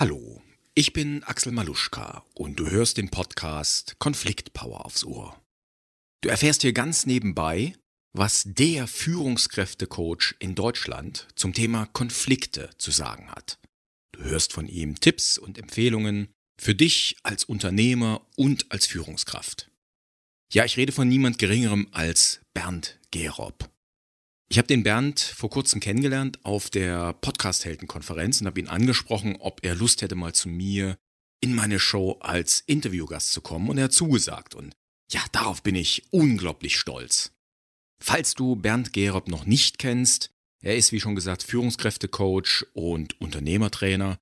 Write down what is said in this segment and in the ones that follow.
Hallo, ich bin Axel Maluschka und du hörst den Podcast Konfliktpower aufs Ohr. Du erfährst hier ganz nebenbei, was der Führungskräftecoach in Deutschland zum Thema Konflikte zu sagen hat. Du hörst von ihm Tipps und Empfehlungen für dich als Unternehmer und als Führungskraft. Ja, ich rede von niemand Geringerem als Bernd Gerob. Ich habe den Bernd vor kurzem kennengelernt auf der Podcast-Helden-Konferenz und habe ihn angesprochen, ob er Lust hätte, mal zu mir in meine Show als Interviewgast zu kommen. Und er hat zugesagt. Und ja, darauf bin ich unglaublich stolz. Falls du Bernd Gerob noch nicht kennst, er ist, wie schon gesagt, Führungskräftecoach und Unternehmertrainer.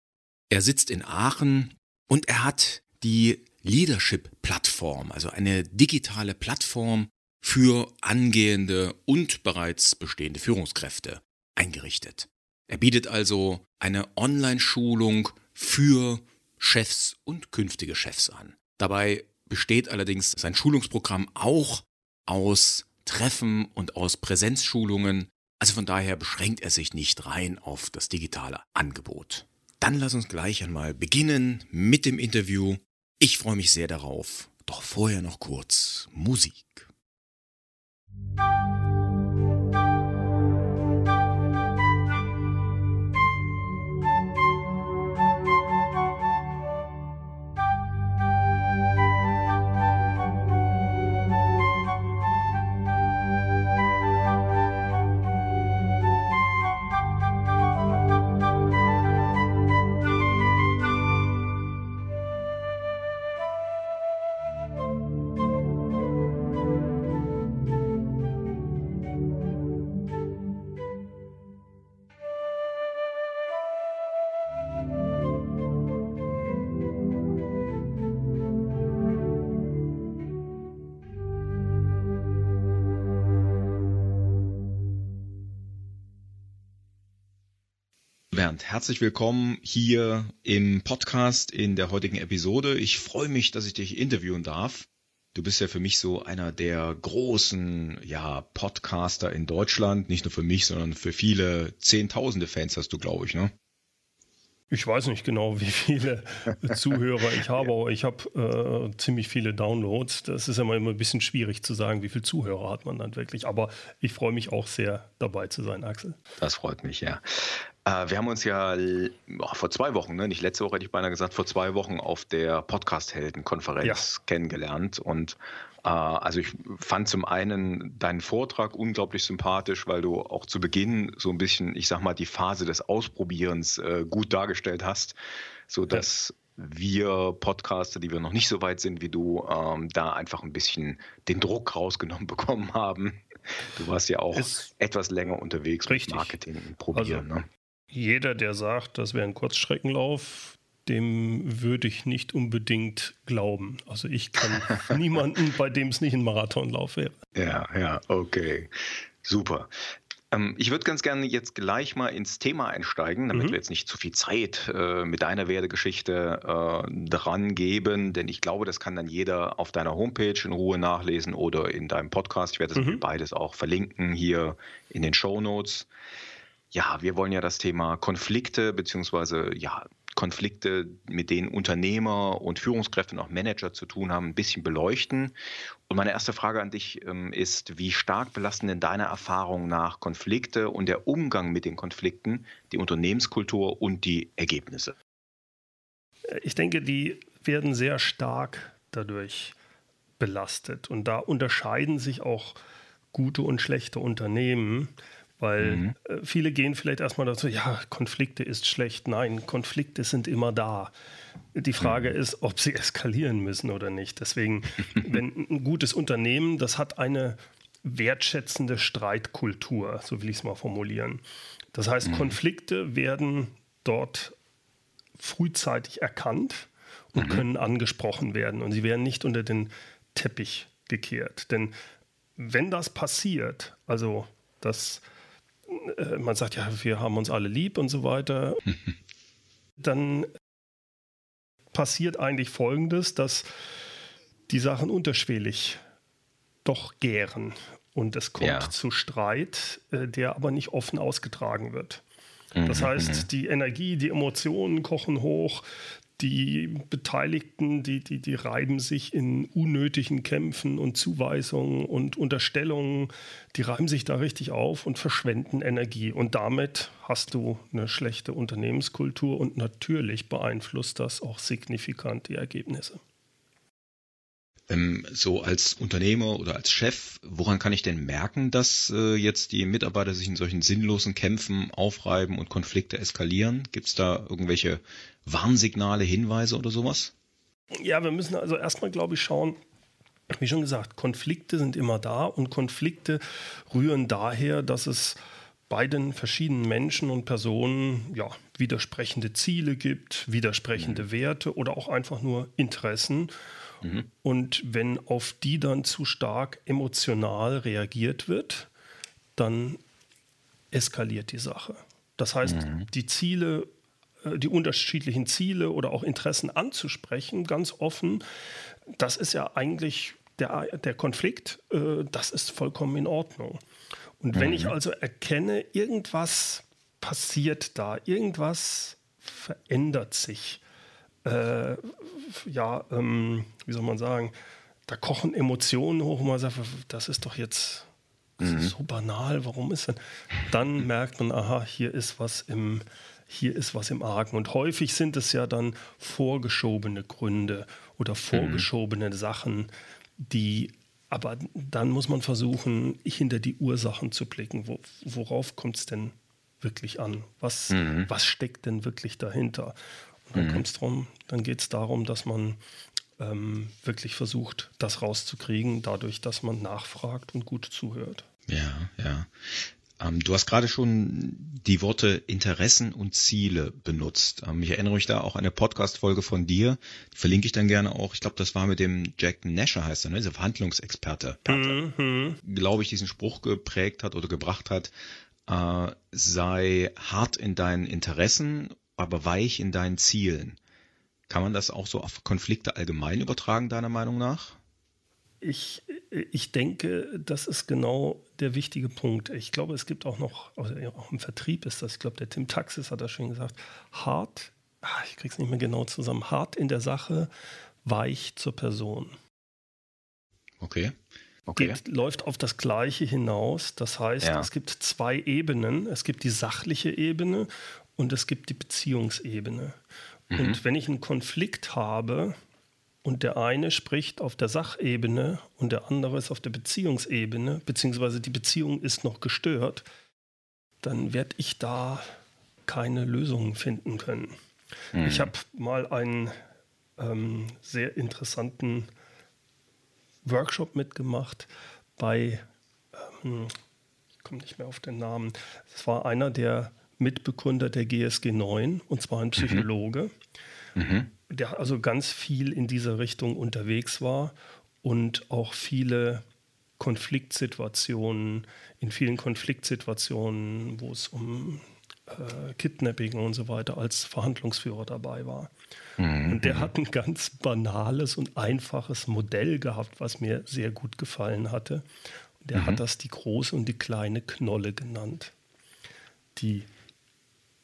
Er sitzt in Aachen und er hat die Leadership-Plattform, also eine digitale Plattform, für angehende und bereits bestehende Führungskräfte eingerichtet. Er bietet also eine Online-Schulung für Chefs und künftige Chefs an. Dabei besteht allerdings sein Schulungsprogramm auch aus Treffen und aus Präsenzschulungen. Also von daher beschränkt er sich nicht rein auf das digitale Angebot. Dann lass uns gleich einmal beginnen mit dem Interview. Ich freue mich sehr darauf. Doch vorher noch kurz Musik. Thank you. Herzlich willkommen hier im Podcast in der heutigen Episode. Ich freue mich, dass ich dich interviewen darf. Du bist ja für mich so einer der großen ja, Podcaster in Deutschland. Nicht nur für mich, sondern für viele Zehntausende Fans hast du, glaube ich, ne? Ich weiß nicht genau, wie viele Zuhörer ich habe, aber ich habe äh, ziemlich viele Downloads. Das ist immer, immer ein bisschen schwierig zu sagen, wie viele Zuhörer hat man dann wirklich. Aber ich freue mich auch sehr, dabei zu sein, Axel. Das freut mich, ja. Äh, wir haben uns ja oh, vor zwei Wochen, ne, nicht letzte Woche hätte ich beinahe gesagt, vor zwei Wochen auf der Podcast-Helden-Konferenz ja. kennengelernt. Und äh, also ich fand zum einen deinen Vortrag unglaublich sympathisch, weil du auch zu Beginn so ein bisschen, ich sag mal, die Phase des Ausprobierens äh, gut dargestellt hast, sodass ja wir Podcaster, die wir noch nicht so weit sind wie du, ähm, da einfach ein bisschen den Druck rausgenommen bekommen haben. Du warst ja auch etwas länger unterwegs richtig. mit Marketing und Probieren. Also, ne? Jeder, der sagt, das wäre ein Kurzstreckenlauf, dem würde ich nicht unbedingt glauben. Also ich kann niemanden, bei dem es nicht ein Marathonlauf wäre. Ja, ja, okay. Super. Ähm, ich würde ganz gerne jetzt gleich mal ins Thema einsteigen, damit mhm. wir jetzt nicht zu viel Zeit äh, mit deiner Werdegeschichte äh, dran geben, denn ich glaube, das kann dann jeder auf deiner Homepage in Ruhe nachlesen oder in deinem Podcast. Ich werde das mhm. beides auch verlinken hier in den Show Notes. Ja, wir wollen ja das Thema Konflikte beziehungsweise ja Konflikte, mit denen Unternehmer und Führungskräfte und auch Manager zu tun haben, ein bisschen beleuchten. Und meine erste Frage an dich ähm, ist, wie stark belasten denn deiner Erfahrung nach Konflikte und der Umgang mit den Konflikten die Unternehmenskultur und die Ergebnisse? Ich denke, die werden sehr stark dadurch belastet. Und da unterscheiden sich auch gute und schlechte Unternehmen. Weil mhm. Äh, viele gehen vielleicht erstmal dazu, ja, Konflikte ist schlecht. Nein, Konflikte sind immer da. Die Frage mhm. ist, ob sie eskalieren müssen oder nicht. Deswegen, wenn ein gutes Unternehmen, das hat eine wertschätzende Streitkultur, so will ich es mal formulieren. Das heißt, mhm. Konflikte werden dort frühzeitig erkannt und mhm. können angesprochen werden und sie werden nicht unter den Teppich gekehrt. Denn wenn das passiert, also dass äh, man sagt ja, wir haben uns alle lieb und so weiter, dann passiert eigentlich Folgendes, dass die Sachen unterschwellig doch gären und es kommt ja. zu Streit, äh, der aber nicht offen ausgetragen wird. Das mhm, heißt, mhm. die Energie, die Emotionen kochen hoch, die Beteiligten, die, die, die reiben sich in unnötigen Kämpfen und Zuweisungen und Unterstellungen, die reiben sich da richtig auf und verschwenden Energie. Und damit hast du eine schlechte Unternehmenskultur und natürlich beeinflusst das auch signifikant die Ergebnisse. Ähm, so als Unternehmer oder als Chef, woran kann ich denn merken, dass äh, jetzt die Mitarbeiter sich in solchen sinnlosen Kämpfen aufreiben und Konflikte eskalieren? Gibt es da irgendwelche Warnsignale, Hinweise oder sowas? Ja, wir müssen also erstmal, glaube ich, schauen, wie schon gesagt, Konflikte sind immer da und Konflikte rühren daher, dass es bei den verschiedenen Menschen und Personen ja, widersprechende Ziele gibt, widersprechende mhm. Werte oder auch einfach nur Interessen. Mhm. Und wenn auf die dann zu stark emotional reagiert wird, dann eskaliert die Sache. Das heißt, mhm. die Ziele, äh, die unterschiedlichen Ziele oder auch Interessen anzusprechen, ganz offen, das ist ja eigentlich der, der Konflikt, äh, das ist vollkommen in Ordnung. Und wenn ich mhm. also erkenne, irgendwas passiert da, irgendwas verändert sich, äh, ja, ähm, wie soll man sagen, da kochen Emotionen hoch und man sagt, das ist doch jetzt mhm. so banal, warum ist denn? Dann merkt man, aha, hier ist was im, hier ist was im Argen. Und häufig sind es ja dann vorgeschobene Gründe oder mhm. vorgeschobene mhm. Sachen, die aber dann muss man versuchen, hinter die Ursachen zu blicken. Wo, worauf kommt es denn wirklich an? Was, mhm. was steckt denn wirklich dahinter? Dann mhm. kommt es darum, dann geht es darum, dass man ähm, wirklich versucht, das rauszukriegen, dadurch, dass man nachfragt und gut zuhört. Ja, ja. Ähm, du hast gerade schon die Worte Interessen und Ziele benutzt. Ähm, ich erinnere mich da auch an eine Podcast-Folge von dir. Die verlinke ich dann gerne auch. Ich glaube, das war mit dem Jack Nasher, heißt er, ne? dieser Verhandlungsexperte. Mhm. Glaube ich, diesen Spruch geprägt hat oder gebracht hat. Äh, sei hart in deinen Interessen aber weich in deinen Zielen. Kann man das auch so auf Konflikte allgemein übertragen, deiner Meinung nach? Ich, ich denke, das ist genau der wichtige Punkt. Ich glaube, es gibt auch noch, also auch im Vertrieb ist das, ich glaube, der Tim Taxis hat das schon gesagt, hart, ah, ich kriege es nicht mehr genau zusammen, hart in der Sache, weich zur Person. Okay. Okay. Geht, läuft auf das Gleiche hinaus. Das heißt, ja. es gibt zwei Ebenen. Es gibt die sachliche Ebene und es gibt die Beziehungsebene. Mhm. Und wenn ich einen Konflikt habe und der eine spricht auf der Sachebene und der andere ist auf der Beziehungsebene, beziehungsweise die Beziehung ist noch gestört, dann werde ich da keine Lösungen finden können. Mhm. Ich habe mal einen ähm, sehr interessanten Workshop mitgemacht bei, ähm, ich komme nicht mehr auf den Namen, es war einer der Mitbegründer der GSG 9, und zwar ein Psychologe, mhm. mhm. der also ganz viel in dieser Richtung unterwegs war und auch viele Konfliktsituationen, in vielen Konfliktsituationen, wo es um äh, Kidnapping und so weiter als Verhandlungsführer dabei war. Mhm. Und der hat ein ganz banales und einfaches Modell gehabt, was mir sehr gut gefallen hatte. Der mhm. hat das die große und die kleine Knolle genannt. Die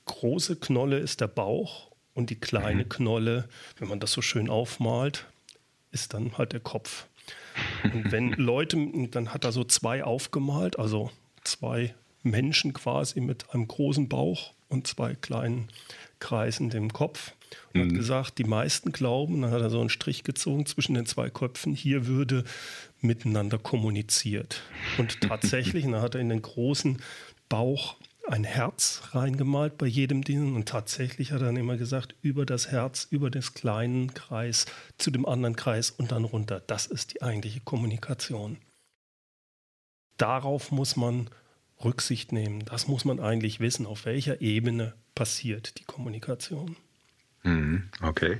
große Knolle ist der Bauch und die kleine mhm. Knolle, wenn man das so schön aufmalt, ist dann halt der Kopf. Und wenn Leute, dann hat er so zwei aufgemalt, also zwei Menschen quasi mit einem großen Bauch und zwei kleinen Kreisen dem Kopf. Und mhm. hat gesagt, die meisten glauben, dann hat er so einen Strich gezogen zwischen den zwei Köpfen, hier würde miteinander kommuniziert. Und tatsächlich, dann hat er in den großen Bauch ein Herz reingemalt bei jedem Ding und tatsächlich hat er dann immer gesagt, über das Herz, über das kleinen Kreis zu dem anderen Kreis und dann runter. Das ist die eigentliche Kommunikation. Darauf muss man Rücksicht nehmen. Das muss man eigentlich wissen, auf welcher Ebene passiert die Kommunikation. Mhm, okay.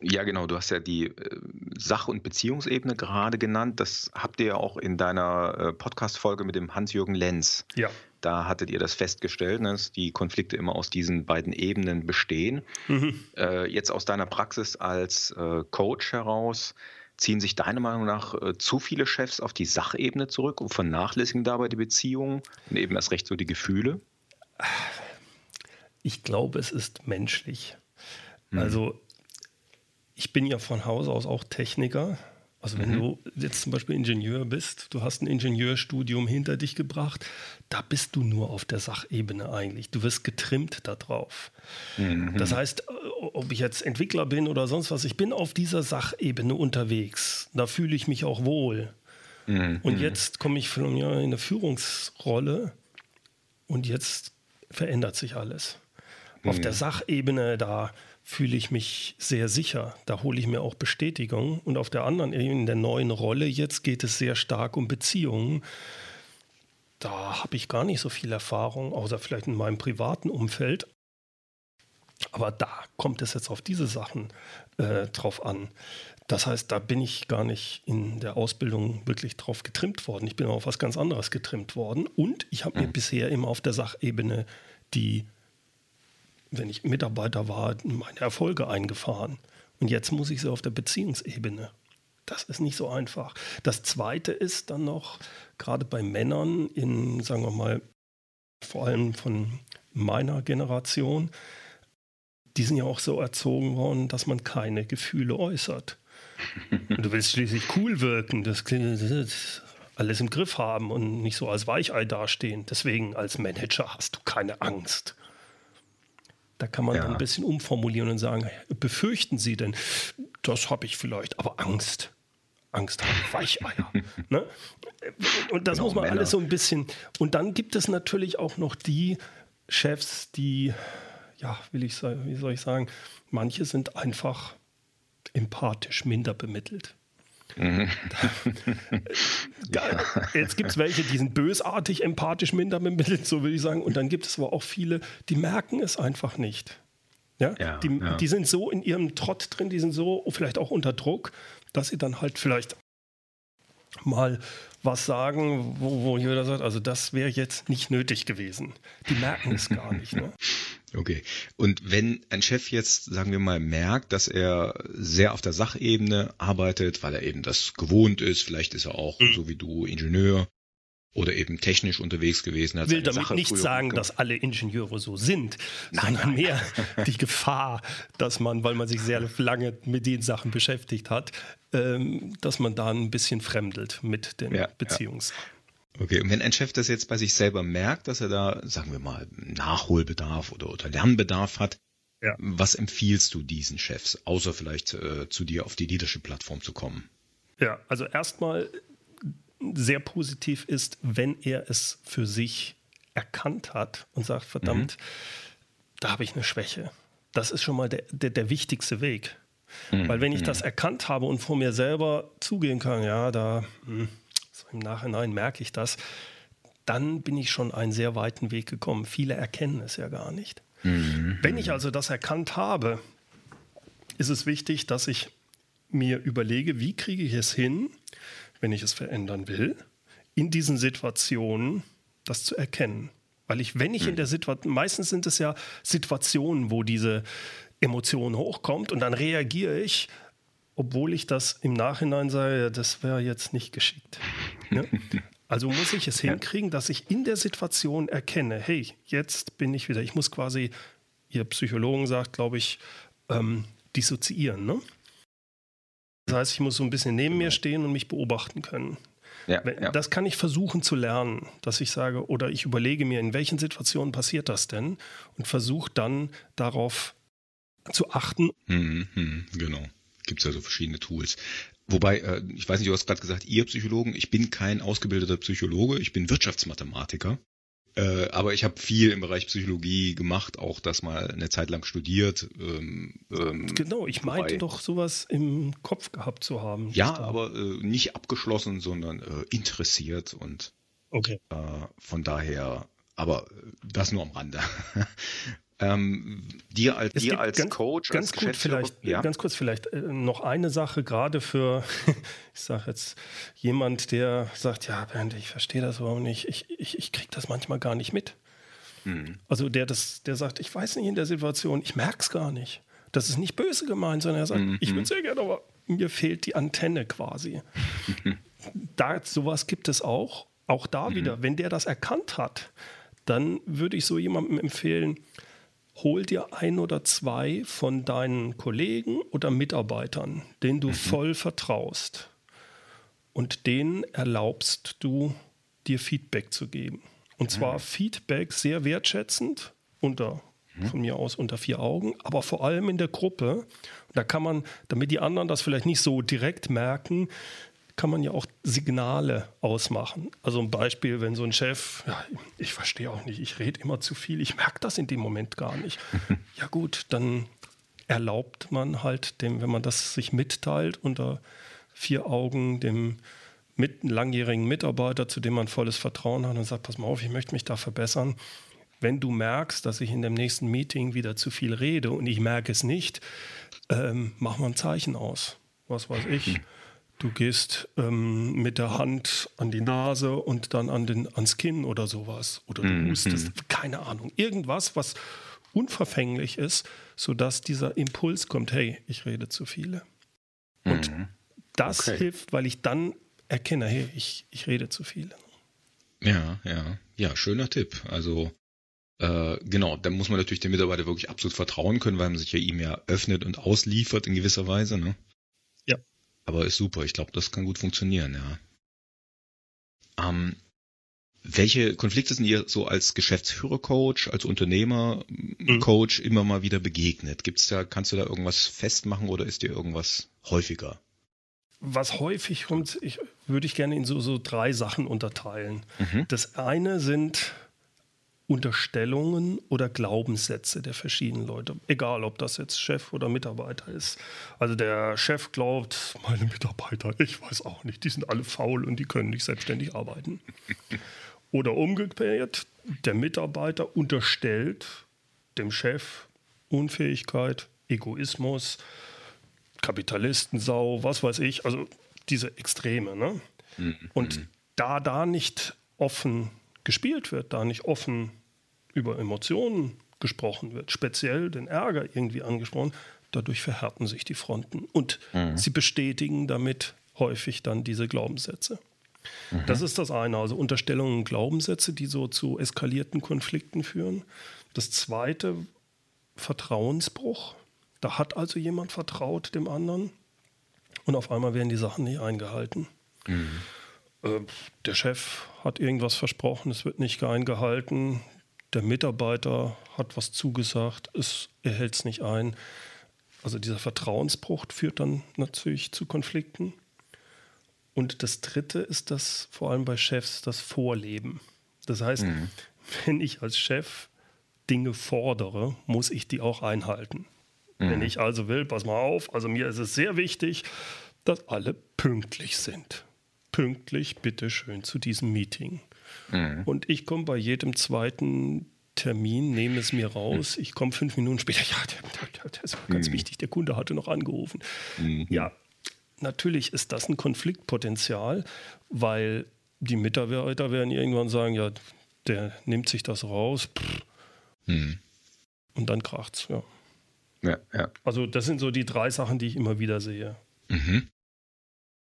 Ja, genau. Du hast ja die äh, Sach- und Beziehungsebene gerade genannt. Das habt ihr ja auch in deiner äh, Podcast-Folge mit dem Hans-Jürgen Lenz. Ja. Da hattet ihr das festgestellt, ne, dass die Konflikte immer aus diesen beiden Ebenen bestehen. Mhm. Äh, jetzt aus deiner Praxis als äh, Coach heraus, ziehen sich deiner Meinung nach äh, zu viele Chefs auf die Sachebene zurück und vernachlässigen dabei die Beziehungen und eben erst recht so die Gefühle? Ich glaube, es ist menschlich. Mhm. Also ich bin ja von Haus aus auch Techniker. Also wenn mhm. du jetzt zum Beispiel Ingenieur bist, du hast ein Ingenieurstudium hinter dich gebracht, da bist du nur auf der Sachebene eigentlich. Du wirst getrimmt darauf. Mhm. Das heißt, ob ich jetzt Entwickler bin oder sonst was, ich bin auf dieser Sachebene unterwegs. Da fühle ich mich auch wohl. Mhm. Und jetzt komme ich von ja, in eine Führungsrolle und jetzt verändert sich alles. Auf der Sachebene, da fühle ich mich sehr sicher. Da hole ich mir auch Bestätigung. Und auf der anderen, in der neuen Rolle jetzt geht es sehr stark um Beziehungen. Da habe ich gar nicht so viel Erfahrung, außer vielleicht in meinem privaten Umfeld. Aber da kommt es jetzt auf diese Sachen äh, drauf an. Das heißt, da bin ich gar nicht in der Ausbildung wirklich drauf getrimmt worden. Ich bin auf was ganz anderes getrimmt worden. Und ich habe mir mhm. bisher immer auf der Sachebene die wenn ich Mitarbeiter war, meine Erfolge eingefahren. Und jetzt muss ich sie auf der Beziehungsebene. Das ist nicht so einfach. Das Zweite ist dann noch, gerade bei Männern in, sagen wir mal, vor allem von meiner Generation, die sind ja auch so erzogen worden, dass man keine Gefühle äußert. Und du willst schließlich cool wirken, das alles im Griff haben und nicht so als Weichei dastehen. Deswegen als Manager hast du keine Angst. Da kann man ja. dann ein bisschen umformulieren und sagen, befürchten Sie denn, das habe ich vielleicht, aber Angst. Angst haben Weicheier. ne? Und das genau, muss man Männer. alles so ein bisschen. Und dann gibt es natürlich auch noch die Chefs, die, ja, will ich, wie soll ich sagen, manche sind einfach empathisch minder bemittelt. Mhm. ja. Jetzt gibt es welche, die sind bösartig, empathisch, minder bemittelt, so würde ich sagen. Und dann gibt es aber auch viele, die merken es einfach nicht. Ja? ja die, ja. die sind so in ihrem Trott drin, die sind so vielleicht auch unter Druck, dass sie dann halt vielleicht mal was sagen, wo, wo jeder sagt, also das wäre jetzt nicht nötig gewesen. Die merken es gar nicht. Ne? Okay. Und wenn ein Chef jetzt, sagen wir mal, merkt, dass er sehr auf der Sachebene arbeitet, weil er eben das gewohnt ist, vielleicht ist er auch, mhm. so wie du, Ingenieur oder eben technisch unterwegs gewesen. Ich will damit Sache nicht sagen, dass alle Ingenieure so sind, nein, sondern nein. mehr die Gefahr, dass man, weil man sich sehr lange mit den Sachen beschäftigt hat, ähm, dass man da ein bisschen fremdelt mit den ja, Beziehungs. Ja. Okay, und wenn ein Chef das jetzt bei sich selber merkt, dass er da, sagen wir mal, Nachholbedarf oder, oder Lernbedarf hat, ja. was empfiehlst du diesen Chefs, außer vielleicht äh, zu dir auf die Leadership-Plattform zu kommen? Ja, also erstmal sehr positiv ist, wenn er es für sich erkannt hat und sagt, verdammt, mhm. da habe ich eine Schwäche. Das ist schon mal der, der, der wichtigste Weg. Mhm. Weil wenn ich das erkannt habe und vor mir selber zugehen kann, ja, da... Mh, hm, so im Nachhinein merke ich das, dann bin ich schon einen sehr weiten Weg gekommen. Viele erkennen es ja gar nicht. Mhm. Wenn ich also das erkannt habe, ist es wichtig, dass ich mir überlege, wie kriege ich es hin, wenn ich es verändern will, in diesen Situationen das zu erkennen. Weil ich, wenn ich in mhm. der Situation, meistens sind es ja Situationen, wo diese Emotion hochkommt und dann reagiere ich obwohl ich das im Nachhinein sage, das wäre jetzt nicht geschickt. Ne? Also muss ich es hinkriegen, dass ich in der Situation erkenne, hey, jetzt bin ich wieder, ich muss quasi, Ihr Psychologen sagt, glaube ich, ähm, dissoziieren. Ne? Das heißt, ich muss so ein bisschen neben mir stehen und mich beobachten können. Ja, ja. Das kann ich versuchen zu lernen, dass ich sage, oder ich überlege mir, in welchen Situationen passiert das denn und versuche dann darauf zu achten. Mhm, mhm genau gibt es ja so verschiedene Tools. Wobei, äh, ich weiß nicht, du hast gerade gesagt, ihr Psychologen, ich bin kein ausgebildeter Psychologe, ich bin Wirtschaftsmathematiker. Äh, aber ich habe viel im Bereich Psychologie gemacht, auch das mal eine Zeit lang studiert. Ähm, ähm, genau, ich meinte wobei, doch sowas im Kopf gehabt zu haben. Ja, aber äh, nicht abgeschlossen, sondern äh, interessiert und okay. Äh, von daher, aber das nur am Rande. Ähm, dir als, dir als ganz, Coach, ganz als kurz vielleicht, ja? Ganz kurz vielleicht äh, noch eine Sache, gerade für, ich sage jetzt, jemand, der sagt, ja, Bernd, ich verstehe das überhaupt nicht, ich, ich, ich kriege das manchmal gar nicht mit. Mhm. Also der, das, der sagt, ich weiß nicht in der Situation, ich merke es gar nicht. Das ist nicht böse gemeint, sondern er sagt, mhm. ich würde sehr gerne, aber mir fehlt die Antenne quasi. da, sowas gibt es auch. Auch da mhm. wieder, wenn der das erkannt hat, dann würde ich so jemandem empfehlen, hol dir ein oder zwei von deinen Kollegen oder Mitarbeitern, denen du mhm. voll vertraust. Und denen erlaubst du, dir Feedback zu geben. Und zwar mhm. Feedback sehr wertschätzend, unter, mhm. von mir aus unter vier Augen, aber vor allem in der Gruppe. Da kann man, damit die anderen das vielleicht nicht so direkt merken, kann man ja auch Signale ausmachen. Also ein Beispiel, wenn so ein Chef, ja, ich verstehe auch nicht, ich rede immer zu viel, ich merke das in dem Moment gar nicht. ja gut, dann erlaubt man halt dem, wenn man das sich mitteilt unter vier Augen, dem mit, langjährigen Mitarbeiter, zu dem man volles Vertrauen hat und sagt, pass mal auf, ich möchte mich da verbessern. Wenn du merkst, dass ich in dem nächsten Meeting wieder zu viel rede und ich merke es nicht, ähm, mach mal ein Zeichen aus. Was weiß ich. Du gehst ähm, mit der Hand an die Nase und dann an den, ans Kinn oder sowas. Oder du mhm. hustest, keine Ahnung. Irgendwas, was unverfänglich ist, sodass dieser Impuls kommt, hey, ich rede zu viele. Und mhm. das okay. hilft, weil ich dann erkenne, hey, ich, ich rede zu viele. Ja, ja. Ja, schöner Tipp. Also äh, genau, da muss man natürlich dem Mitarbeiter wirklich absolut vertrauen können, weil man sich ja ihm ja öffnet und ausliefert in gewisser Weise. Ne? Aber ist super. Ich glaube, das kann gut funktionieren, ja. Ähm, welche Konflikte sind ihr so als Geschäftsführer-Coach, als Unternehmer-Coach mhm. immer mal wieder begegnet? Gibt's da, kannst du da irgendwas festmachen oder ist dir irgendwas häufiger? Was häufig kommt, ich, würde ich gerne in so, so drei Sachen unterteilen. Mhm. Das eine sind Unterstellungen oder Glaubenssätze der verschiedenen Leute. Egal, ob das jetzt Chef oder Mitarbeiter ist. Also der Chef glaubt, meine Mitarbeiter, ich weiß auch nicht, die sind alle faul und die können nicht selbstständig arbeiten. Oder umgekehrt, der Mitarbeiter unterstellt dem Chef Unfähigkeit, Egoismus, Kapitalistensau, was weiß ich, also diese Extreme. Ne? Mhm. Und da da nicht offen gespielt wird, da nicht offen über Emotionen gesprochen wird, speziell den Ärger irgendwie angesprochen, dadurch verhärten sich die Fronten und mhm. sie bestätigen damit häufig dann diese Glaubenssätze. Mhm. Das ist das eine, also Unterstellungen und Glaubenssätze, die so zu eskalierten Konflikten führen. Das zweite, Vertrauensbruch. Da hat also jemand vertraut dem anderen und auf einmal werden die Sachen nicht eingehalten. Mhm. Äh, der Chef hat irgendwas versprochen, es wird nicht eingehalten. Der Mitarbeiter hat was zugesagt, es, er hält es nicht ein. Also dieser Vertrauensbruch führt dann natürlich zu Konflikten. Und das Dritte ist das vor allem bei Chefs das Vorleben. Das heißt, mhm. wenn ich als Chef Dinge fordere, muss ich die auch einhalten. Mhm. Wenn ich also will, pass mal auf, also mir ist es sehr wichtig, dass alle pünktlich sind pünktlich, bitteschön, zu diesem Meeting. Mhm. Und ich komme bei jedem zweiten Termin, nehme es mir raus. Mhm. Ich komme fünf Minuten später. Ja, der, der, der ist ganz mhm. wichtig. Der Kunde hatte noch angerufen. Mhm. Ja, natürlich ist das ein Konfliktpotenzial, weil die Mitarbeiter werden irgendwann sagen: Ja, der nimmt sich das raus. Mhm. Und dann kracht's. Ja. Ja, ja. Also, das sind so die drei Sachen, die ich immer wieder sehe. Mhm.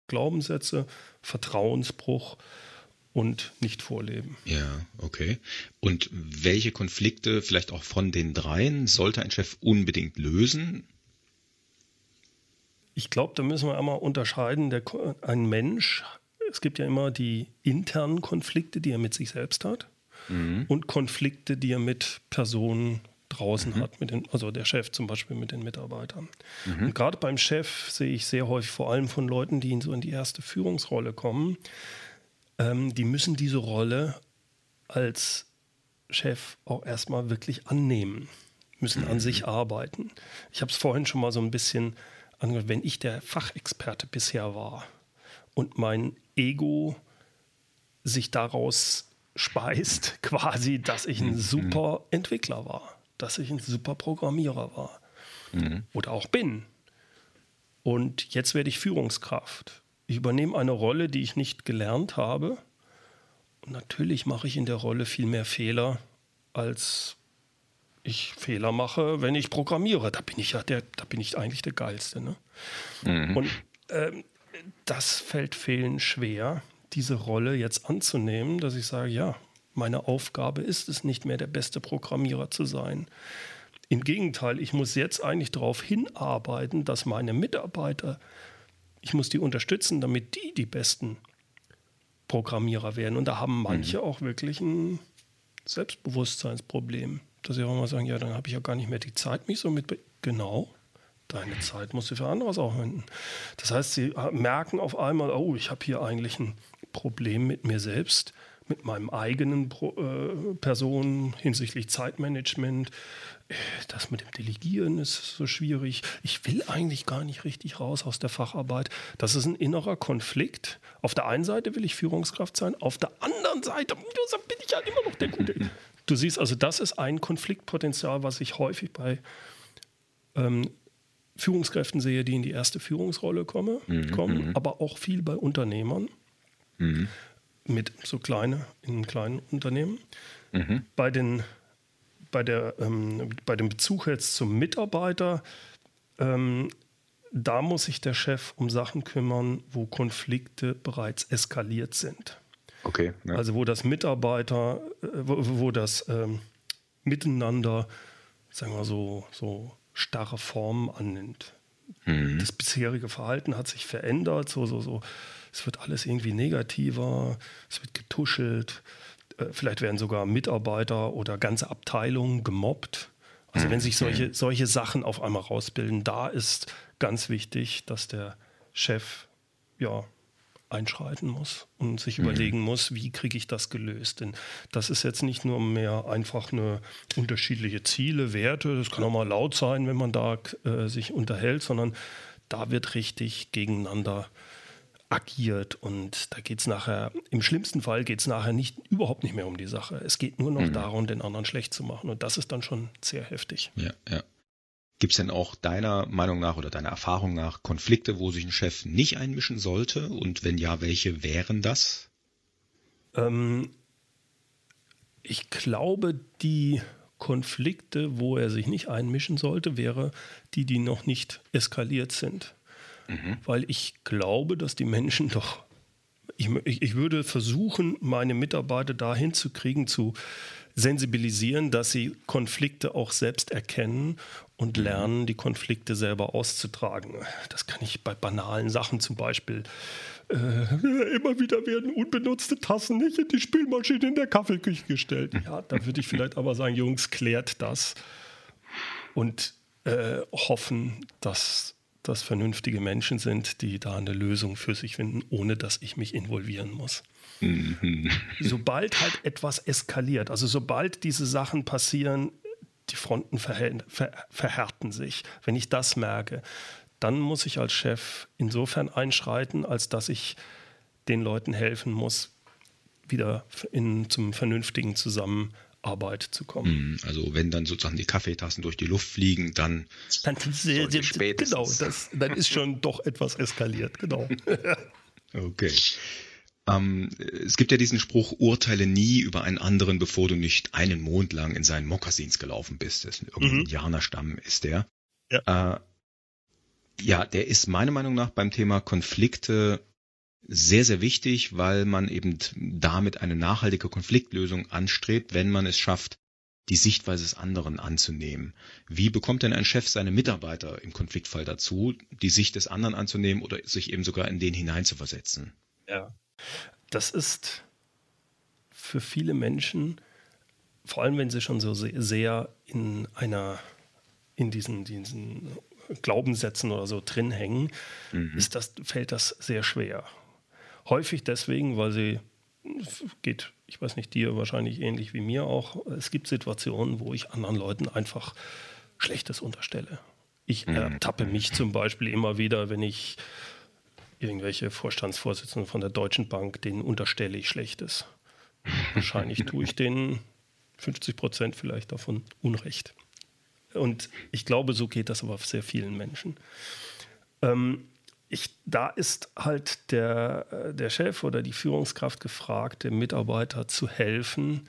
Glaubenssätze, Vertrauensbruch und nicht vorleben. Ja, okay. Und welche Konflikte, vielleicht auch von den dreien, sollte ein Chef unbedingt lösen? Ich glaube, da müssen wir einmal unterscheiden. Der, ein Mensch, es gibt ja immer die internen Konflikte, die er mit sich selbst hat, mhm. und Konflikte, die er mit Personen draußen mhm. hat, mit den, also der Chef zum Beispiel mit den Mitarbeitern. Mhm. Und gerade beim Chef sehe ich sehr häufig, vor allem von Leuten, die in so in die erste Führungsrolle kommen, ähm, die müssen diese Rolle als Chef auch erstmal wirklich annehmen, müssen an sich mhm. arbeiten. Ich habe es vorhin schon mal so ein bisschen angehört, wenn ich der Fachexperte bisher war und mein Ego sich daraus speist, quasi, dass ich ein mhm. super Entwickler war dass ich ein super Programmierer war mhm. oder auch bin. Und jetzt werde ich Führungskraft. Ich übernehme eine Rolle, die ich nicht gelernt habe. Und natürlich mache ich in der Rolle viel mehr Fehler, als ich Fehler mache, wenn ich programmiere. Da bin ich ja der, da bin ich eigentlich der Geilste. Ne? Mhm. Und ähm, das fällt vielen schwer, diese Rolle jetzt anzunehmen, dass ich sage, ja, meine Aufgabe ist es nicht mehr, der beste Programmierer zu sein. Im Gegenteil, ich muss jetzt eigentlich darauf hinarbeiten, dass meine Mitarbeiter, ich muss die unterstützen, damit die die besten Programmierer werden. Und da haben manche mhm. auch wirklich ein Selbstbewusstseinsproblem. Dass sie auch mal sagen, ja, dann habe ich ja gar nicht mehr die Zeit, mich so mit... Genau, deine Zeit musst du für anderes aufwenden. Das heißt, sie merken auf einmal, oh, ich habe hier eigentlich ein Problem mit mir selbst mit meinem eigenen Pro, äh, Person hinsichtlich Zeitmanagement. Das mit dem Delegieren ist so schwierig. Ich will eigentlich gar nicht richtig raus aus der Facharbeit. Das ist ein innerer Konflikt. Auf der einen Seite will ich Führungskraft sein, auf der anderen Seite bin ich ja immer noch der Gute. Du siehst also, das ist ein Konfliktpotenzial, was ich häufig bei ähm, Führungskräften sehe, die in die erste Führungsrolle komme, mhm, kommen, mhm. aber auch viel bei Unternehmern. Mhm mit so kleine, in kleinen Unternehmen. Mhm. Bei, den, bei, der, ähm, bei dem Bezug jetzt zum Mitarbeiter, ähm, da muss sich der Chef um Sachen kümmern, wo Konflikte bereits eskaliert sind. Okay. Ja. Also wo das Mitarbeiter, äh, wo, wo, das ähm, Miteinander, sagen wir so, so starre Formen annimmt. Mhm. Das bisherige Verhalten hat sich verändert, so, so, so es wird alles irgendwie negativer, es wird getuschelt, vielleicht werden sogar Mitarbeiter oder ganze Abteilungen gemobbt. Also wenn sich solche, solche Sachen auf einmal rausbilden, da ist ganz wichtig, dass der Chef ja einschreiten muss und sich mhm. überlegen muss, wie kriege ich das gelöst. Denn das ist jetzt nicht nur mehr einfach eine unterschiedliche Ziele, Werte, das kann auch mal laut sein, wenn man da äh, sich unterhält, sondern da wird richtig gegeneinander agiert und da geht es nachher, im schlimmsten Fall geht es nachher nicht, überhaupt nicht mehr um die Sache. Es geht nur noch mhm. darum, den anderen schlecht zu machen und das ist dann schon sehr heftig. Ja, ja. Gibt es denn auch deiner Meinung nach oder deiner Erfahrung nach Konflikte, wo sich ein Chef nicht einmischen sollte und wenn ja, welche wären das? Ähm, ich glaube, die Konflikte, wo er sich nicht einmischen sollte, wäre die, die noch nicht eskaliert sind mhm. weil ich glaube, dass die Menschen doch, ich, ich würde versuchen, meine Mitarbeiter dahin zu kriegen, zu sensibilisieren, dass sie Konflikte auch selbst erkennen und mhm. lernen, die Konflikte selber auszutragen. Das kann ich bei banalen Sachen zum Beispiel. Äh, immer wieder werden unbenutzte Tassen nicht in die Spülmaschine in der Kaffeeküche gestellt. Ja, da würde ich vielleicht aber sagen, Jungs, klärt das und äh, hoffen, dass das vernünftige Menschen sind, die da eine Lösung für sich finden, ohne dass ich mich involvieren muss. Mhm. Sobald halt etwas eskaliert, also sobald diese Sachen passieren, die Fronten ver verhärten sich. Wenn ich das merke, dann muss ich als Chef insofern einschreiten, als dass ich den Leuten helfen muss, wieder in, zum vernünftigen Zusammenarbeiten Arbeit zu kommen. Mhm, also wenn dann sozusagen die Kaffeetassen durch die Luft fliegen, dann, dann sehr, sehr, genau, das, dann ist schon doch etwas eskaliert, genau. okay. Ähm, es gibt ja diesen Spruch, urteile nie über einen anderen, bevor du nicht einen Mond lang in seinen Mokassins gelaufen bist. Das ist irgendein mhm. Indianerstamm ist der. Ja. Äh, ja, der ist meiner Meinung nach beim Thema Konflikte sehr, sehr wichtig, weil man eben damit eine nachhaltige Konfliktlösung anstrebt, wenn man es schafft, die Sichtweise des anderen anzunehmen. Wie bekommt denn ein Chef seine Mitarbeiter im Konfliktfall dazu, die Sicht des anderen anzunehmen oder sich eben sogar in den hineinzuversetzen? Ja, das ist für viele Menschen, vor allem wenn sie schon so sehr in einer, in diesen, diesen Glaubenssätzen oder so drin hängen, mhm. ist das, fällt das sehr schwer. Häufig deswegen, weil sie geht, ich weiß nicht, dir wahrscheinlich ähnlich wie mir auch. Es gibt Situationen, wo ich anderen Leuten einfach Schlechtes unterstelle. Ich mhm. ertappe mich zum Beispiel immer wieder, wenn ich irgendwelche Vorstandsvorsitzenden von der Deutschen Bank, denen unterstelle ich Schlechtes. Wahrscheinlich tue ich denen 50 Prozent vielleicht davon Unrecht. Und ich glaube, so geht das aber sehr vielen Menschen. Ähm, ich, da ist halt der, äh, der Chef oder die Führungskraft gefragt, dem Mitarbeiter zu helfen,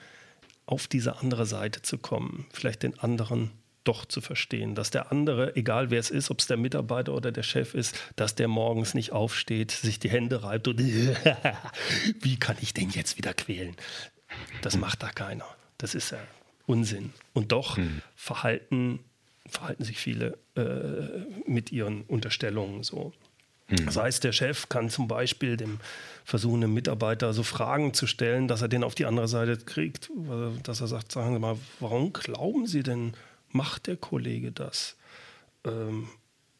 auf diese andere Seite zu kommen, vielleicht den anderen doch zu verstehen, dass der andere, egal wer es ist, ob es der Mitarbeiter oder der Chef ist, dass der morgens nicht aufsteht, sich die Hände reibt und wie kann ich den jetzt wieder quälen? Das macht da keiner. Das ist ja Unsinn. Und doch hm. verhalten verhalten sich viele äh, mit ihren Unterstellungen so. Mhm. Das heißt, der Chef kann zum Beispiel dem versuchen, einem Mitarbeiter so Fragen zu stellen, dass er den auf die andere Seite kriegt, dass er sagt, sagen Sie mal, warum glauben Sie denn, macht der Kollege das? Ähm,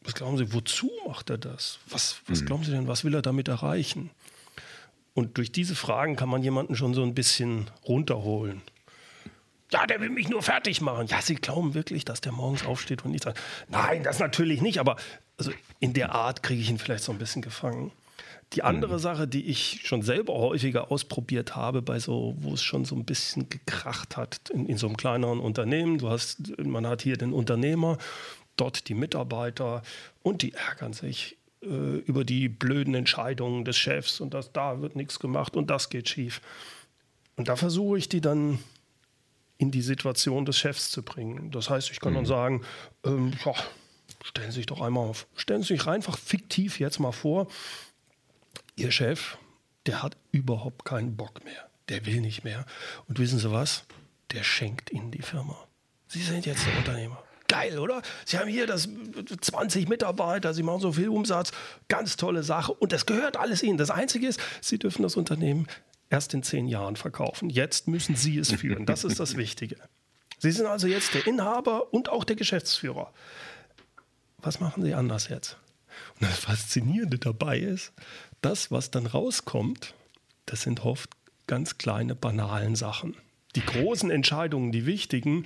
was glauben Sie, wozu macht er das? Was, was mhm. glauben Sie denn, was will er damit erreichen? Und durch diese Fragen kann man jemanden schon so ein bisschen runterholen. Ja, der will mich nur fertig machen. Ja, Sie glauben wirklich, dass der morgens aufsteht und nicht sagt, nein, das natürlich nicht, aber also in der Art kriege ich ihn vielleicht so ein bisschen gefangen. Die andere mhm. Sache, die ich schon selber häufiger ausprobiert habe, bei so, wo es schon so ein bisschen gekracht hat, in, in so einem kleineren Unternehmen, du hast, man hat hier den Unternehmer, dort die Mitarbeiter und die ärgern sich äh, über die blöden Entscheidungen des Chefs und das, da wird nichts gemacht und das geht schief. Und da versuche ich die dann in die Situation des Chefs zu bringen. Das heißt, ich kann mhm. dann sagen, ähm, ja, stellen Sie sich doch einmal auf, stellen Sie sich einfach fiktiv jetzt mal vor, Ihr Chef, der hat überhaupt keinen Bock mehr. Der will nicht mehr. Und wissen Sie was? Der schenkt Ihnen die Firma. Sie sind jetzt der Unternehmer. Geil, oder? Sie haben hier das 20 Mitarbeiter, Sie machen so viel Umsatz, ganz tolle Sache und das gehört alles Ihnen. Das Einzige ist, Sie dürfen das Unternehmen erst in zehn Jahren verkaufen. Jetzt müssen Sie es führen. Das ist das Wichtige. Sie sind also jetzt der Inhaber und auch der Geschäftsführer. Was machen Sie anders jetzt? Und das Faszinierende dabei ist, das, was dann rauskommt, das sind oft ganz kleine, banalen Sachen. Die großen Entscheidungen, die wichtigen,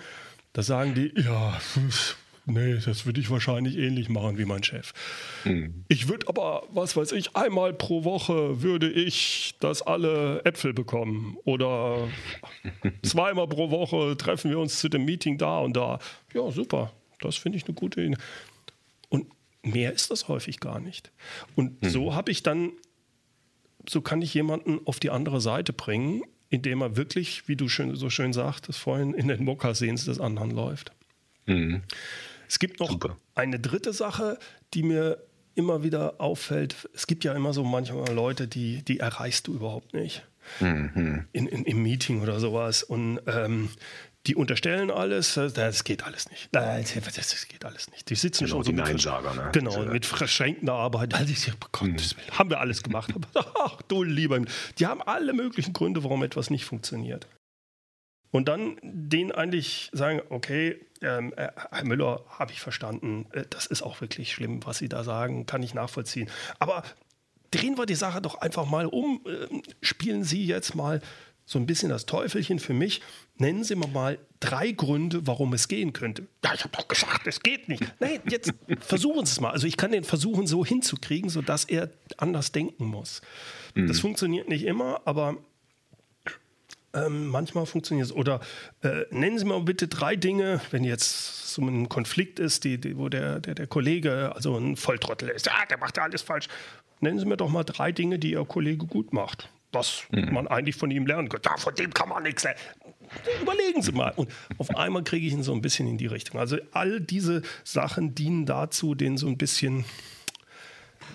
da sagen die, ja, nee, das würde ich wahrscheinlich ähnlich machen wie mein Chef. Mhm. Ich würde aber, was weiß ich, einmal pro Woche würde ich, dass alle Äpfel bekommen. Oder zweimal pro Woche treffen wir uns zu dem Meeting da und da. Ja, super. Das finde ich eine gute Idee. Mehr ist das häufig gar nicht. Und mhm. so habe ich dann so kann ich jemanden auf die andere Seite bringen, indem er wirklich, wie du schön, so schön sagtest, vorhin in den Mokassins des anderen läuft. Mhm. Es gibt noch Super. eine dritte Sache, die mir immer wieder auffällt. Es gibt ja immer so manchmal Leute, die, die erreichst du überhaupt nicht. Mhm. In, in, Im Meeting oder sowas. Und ähm, die unterstellen alles, äh, das geht alles nicht. Das geht alles nicht. Die sitzen genau, schon so die mit, ne? genau, mit verschränkender Arbeit. Also ich, oh Gott, mhm. haben wir alles gemacht. Ach du lieber, die haben alle möglichen Gründe, warum etwas nicht funktioniert. Und dann denen eigentlich sagen, okay, ähm, äh, Herr Müller, habe ich verstanden, äh, das ist auch wirklich schlimm, was Sie da sagen, kann ich nachvollziehen. Aber drehen wir die Sache doch einfach mal um, äh, spielen Sie jetzt mal so ein bisschen das Teufelchen für mich. Nennen Sie mir mal drei Gründe, warum es gehen könnte. Ja, ich habe doch gesagt, es geht nicht. Nein, jetzt versuchen Sie es mal. Also ich kann den versuchen, so hinzukriegen, sodass er anders denken muss. Mhm. Das funktioniert nicht immer, aber ähm, manchmal funktioniert es. Oder äh, nennen Sie mal bitte drei Dinge, wenn jetzt so ein Konflikt ist, die, die, wo der, der, der Kollege also ein Volltrottel ist. Ja, der macht ja alles falsch. Nennen Sie mir doch mal drei Dinge, die Ihr Kollege gut macht was mhm. man eigentlich von ihm lernen könnte. Ja, von dem kann man nichts lernen. Überlegen Sie mal. Und auf einmal kriege ich ihn so ein bisschen in die Richtung. Also all diese Sachen dienen dazu, den so ein bisschen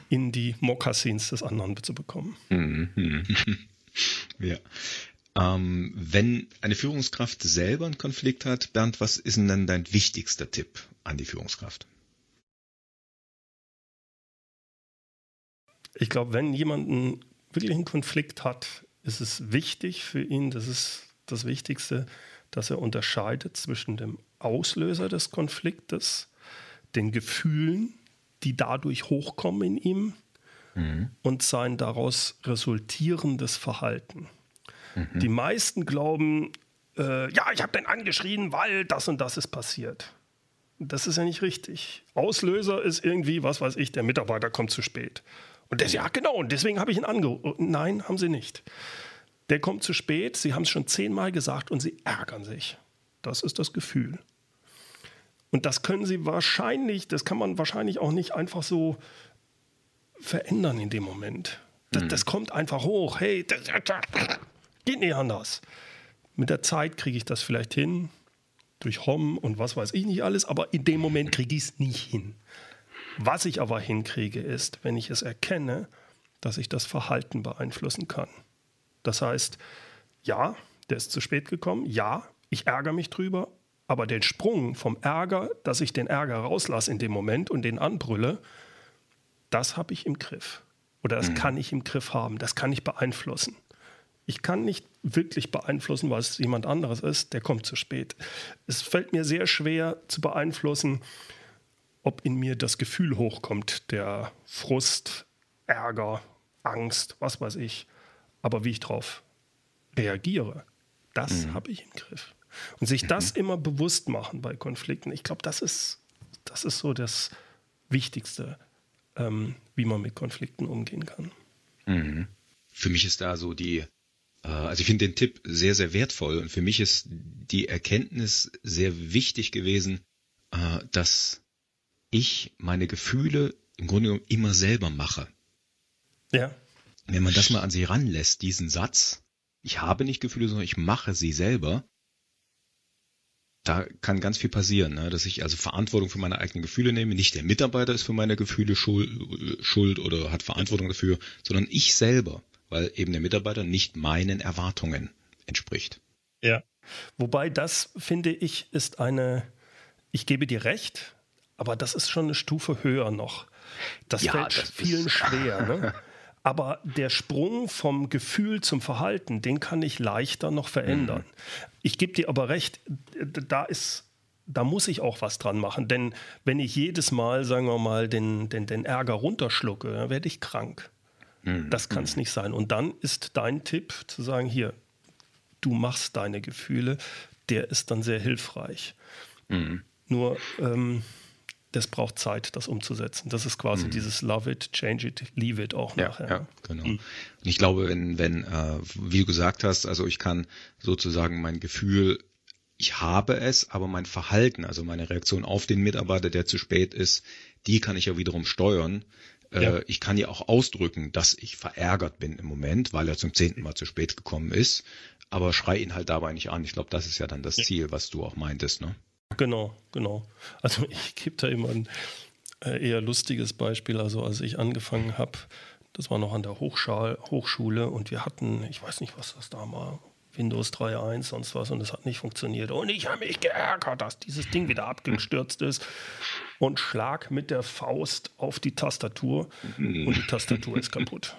in die Mokassins des anderen zu bekommen. Mhm. ja. Ähm, wenn eine Führungskraft selber einen Konflikt hat, Bernd, was ist denn dann dein wichtigster Tipp an die Führungskraft? Ich glaube, wenn jemand einen wirklich einen Konflikt hat, ist es wichtig für ihn, das ist das Wichtigste, dass er unterscheidet zwischen dem Auslöser des Konfliktes, den Gefühlen, die dadurch hochkommen in ihm mhm. und sein daraus resultierendes Verhalten. Mhm. Die meisten glauben, äh, ja, ich habe den angeschrien, weil das und das ist passiert. Das ist ja nicht richtig. Auslöser ist irgendwie, was weiß ich, der Mitarbeiter kommt zu spät. Und der ja, genau, und deswegen habe ich ihn angerufen. Nein, haben sie nicht. Der kommt zu spät, sie haben es schon zehnmal gesagt und sie ärgern sich. Das ist das Gefühl. Und das können sie wahrscheinlich, das kann man wahrscheinlich auch nicht einfach so verändern in dem Moment. Das, mhm. das kommt einfach hoch. Hey, das, das, geht nicht anders. Mit der Zeit kriege ich das vielleicht hin, durch Hom und was weiß ich nicht alles, aber in dem Moment kriege ich es nicht hin. Was ich aber hinkriege, ist, wenn ich es erkenne, dass ich das Verhalten beeinflussen kann. Das heißt, ja, der ist zu spät gekommen, ja, ich ärgere mich drüber, Aber den Sprung vom Ärger, dass ich den Ärger rauslasse in dem Moment und den anbrülle, das habe ich im Griff. Oder das mhm. kann ich im Griff haben. Das kann ich beeinflussen. Ich kann nicht wirklich beeinflussen, was jemand anderes ist, der kommt zu spät. Es fällt mir sehr schwer zu beeinflussen, ob in mir das Gefühl hochkommt, der Frust, Ärger, Angst, was weiß ich. Aber wie ich darauf reagiere, das mhm. habe ich im Griff. Und sich das mhm. immer bewusst machen bei Konflikten, ich glaube, das ist, das ist so das Wichtigste, ähm, wie man mit Konflikten umgehen kann. Mhm. Für mich ist da so die, äh, also ich finde den Tipp sehr, sehr wertvoll und für mich ist die Erkenntnis sehr wichtig gewesen, äh, dass ich meine Gefühle im Grunde genommen immer selber mache. Ja. Wenn man das mal an sie ranlässt, diesen Satz, ich habe nicht Gefühle, sondern ich mache sie selber, da kann ganz viel passieren, ne? dass ich also Verantwortung für meine eigenen Gefühle nehme. Nicht der Mitarbeiter ist für meine Gefühle schuld, schuld oder hat Verantwortung dafür, sondern ich selber, weil eben der Mitarbeiter nicht meinen Erwartungen entspricht. Ja. Wobei das, finde ich, ist eine, ich gebe dir recht, aber das ist schon eine Stufe höher noch. Das ja, fällt das vielen schwer. Ne? Aber der Sprung vom Gefühl zum Verhalten, den kann ich leichter noch verändern. Mhm. Ich gebe dir aber recht, da ist da muss ich auch was dran machen. Denn wenn ich jedes Mal, sagen wir mal, den, den, den Ärger runterschlucke, dann werde ich krank. Mhm. Das kann es mhm. nicht sein. Und dann ist dein Tipp zu sagen, hier, du machst deine Gefühle, der ist dann sehr hilfreich. Mhm. Nur ähm, das braucht Zeit, das umzusetzen. Das ist quasi mhm. dieses Love it, change it, leave it auch ja, nachher. Ja, genau. Mhm. Und ich glaube, wenn, wenn, äh, wie du gesagt hast, also ich kann sozusagen mein Gefühl, ich habe es, aber mein Verhalten, also meine Reaktion auf den Mitarbeiter, der zu spät ist, die kann ich ja wiederum steuern. Äh, ja. Ich kann ja auch ausdrücken, dass ich verärgert bin im Moment, weil er zum zehnten Mal zu spät gekommen ist, aber schrei ihn halt dabei nicht an. Ich glaube, das ist ja dann das Ziel, was du auch meintest, ne? Genau, genau. Also ich gebe da immer ein äh, eher lustiges Beispiel. Also als ich angefangen habe, das war noch an der Hochschule, Hochschule und wir hatten, ich weiß nicht, was das da war, Windows 3.1, sonst was und es hat nicht funktioniert. Und ich habe mich geärgert, dass dieses Ding wieder abgestürzt ist und schlag mit der Faust auf die Tastatur und die Tastatur ist kaputt.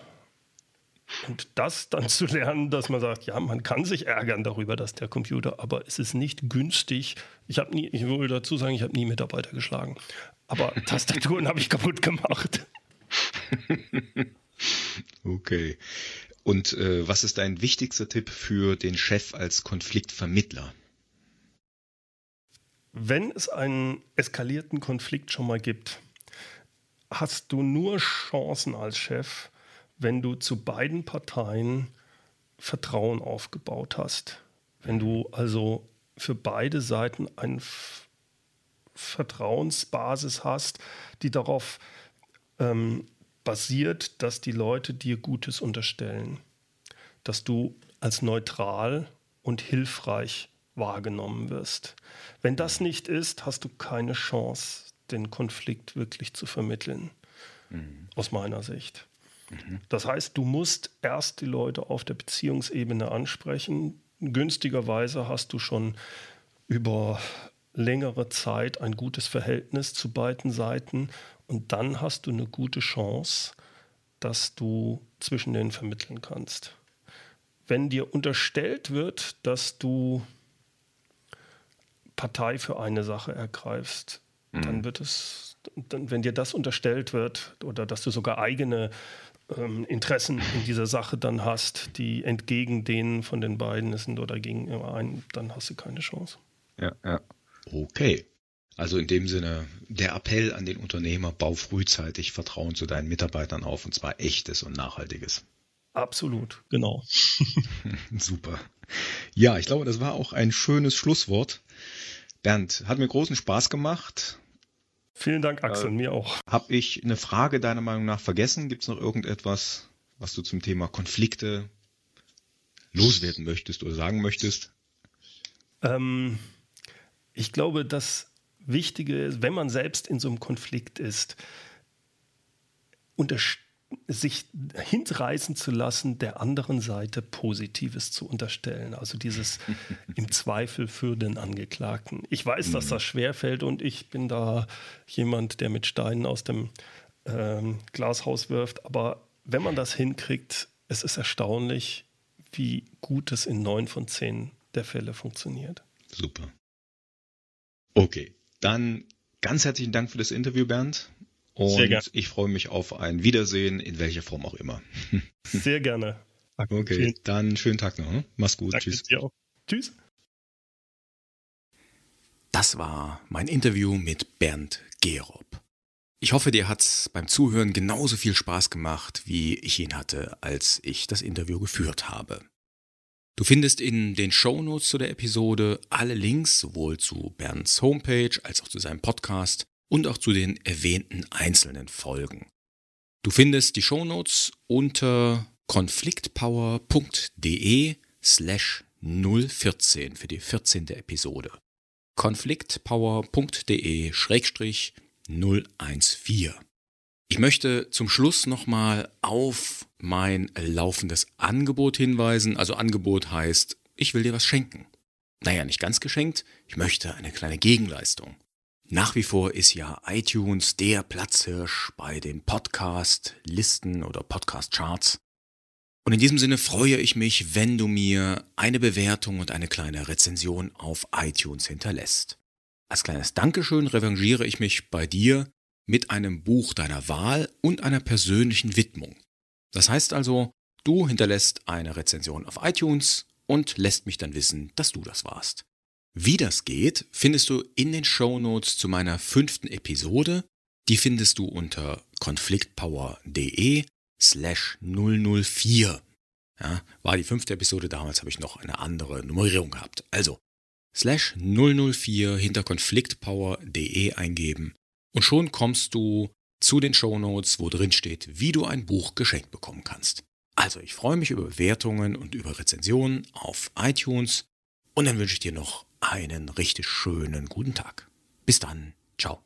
Und das dann zu lernen, dass man sagt, ja, man kann sich ärgern darüber, dass der Computer, aber es ist nicht günstig. Ich habe nie, ich will dazu sagen, ich habe nie Mitarbeiter geschlagen. Aber Tastaturen habe ich kaputt gemacht. Okay. Und äh, was ist dein wichtigster Tipp für den Chef als Konfliktvermittler? Wenn es einen eskalierten Konflikt schon mal gibt, hast du nur Chancen als Chef, wenn du zu beiden Parteien Vertrauen aufgebaut hast. Wenn du also für beide Seiten eine Vertrauensbasis hast, die darauf ähm, basiert, dass die Leute dir Gutes unterstellen, dass du als neutral und hilfreich wahrgenommen wirst. Wenn das nicht ist, hast du keine Chance, den Konflikt wirklich zu vermitteln, mhm. aus meiner Sicht. Das heißt, du musst erst die Leute auf der Beziehungsebene ansprechen. Günstigerweise hast du schon über längere Zeit ein gutes Verhältnis zu beiden Seiten und dann hast du eine gute Chance, dass du zwischen denen vermitteln kannst. Wenn dir unterstellt wird, dass du Partei für eine Sache ergreifst, mhm. dann wird es, dann, wenn dir das unterstellt wird oder dass du sogar eigene ähm, Interessen in dieser Sache dann hast, die entgegen denen von den beiden sind oder gegen einen, dann hast du keine Chance. Ja, ja. Okay. Also in dem Sinne, der Appell an den Unternehmer, bau frühzeitig Vertrauen zu deinen Mitarbeitern auf und zwar echtes und nachhaltiges. Absolut, genau. Super. Ja, ich glaube, das war auch ein schönes Schlusswort. Bernd, hat mir großen Spaß gemacht. Vielen Dank, Axel, äh, mir auch. Habe ich eine Frage deiner Meinung nach vergessen? Gibt es noch irgendetwas, was du zum Thema Konflikte loswerden möchtest oder sagen möchtest? Ähm, ich glaube, das Wichtige ist, wenn man selbst in so einem Konflikt ist, sich hinreißen zu lassen, der anderen Seite Positives zu unterstellen. Also dieses im Zweifel für den Angeklagten. Ich weiß, dass mhm. das schwerfällt und ich bin da jemand, der mit Steinen aus dem ähm, Glashaus wirft. Aber wenn man das hinkriegt, es ist erstaunlich, wie gut es in neun von zehn der Fälle funktioniert. Super. Okay, dann ganz herzlichen Dank für das Interview, Bernd. Und ich freue mich auf ein Wiedersehen, in welcher Form auch immer. Sehr gerne. Okay, Vielen. dann schönen Tag noch. Ne? Mach's gut. Danke Tschüss. Tschüss. Das war mein Interview mit Bernd Gerob. Ich hoffe, dir hat's beim Zuhören genauso viel Spaß gemacht, wie ich ihn hatte, als ich das Interview geführt habe. Du findest in den Shownotes zu der Episode alle Links sowohl zu Bernds Homepage als auch zu seinem Podcast und auch zu den erwähnten einzelnen Folgen. Du findest die Shownotes unter konfliktpower.de slash 014 für die 14. Episode. konfliktpower.de schrägstrich 014. Ich möchte zum Schluss nochmal auf mein laufendes Angebot hinweisen. Also Angebot heißt, ich will dir was schenken. Naja, nicht ganz geschenkt, ich möchte eine kleine Gegenleistung. Nach wie vor ist ja iTunes der Platzhirsch bei den Podcast-Listen oder Podcast-Charts. Und in diesem Sinne freue ich mich, wenn du mir eine Bewertung und eine kleine Rezension auf iTunes hinterlässt. Als kleines Dankeschön revanchiere ich mich bei dir mit einem Buch deiner Wahl und einer persönlichen Widmung. Das heißt also, du hinterlässt eine Rezension auf iTunes und lässt mich dann wissen, dass du das warst. Wie das geht, findest du in den Show Notes zu meiner fünften Episode. Die findest du unter konfliktpower.de slash 004. Ja, war die fünfte Episode, damals habe ich noch eine andere Nummerierung gehabt. Also, slash 004 hinter konfliktpower.de eingeben und schon kommst du zu den Show Notes, wo drin steht, wie du ein Buch geschenkt bekommen kannst. Also, ich freue mich über Bewertungen und über Rezensionen auf iTunes und dann wünsche ich dir noch einen richtig schönen guten Tag. Bis dann. Ciao.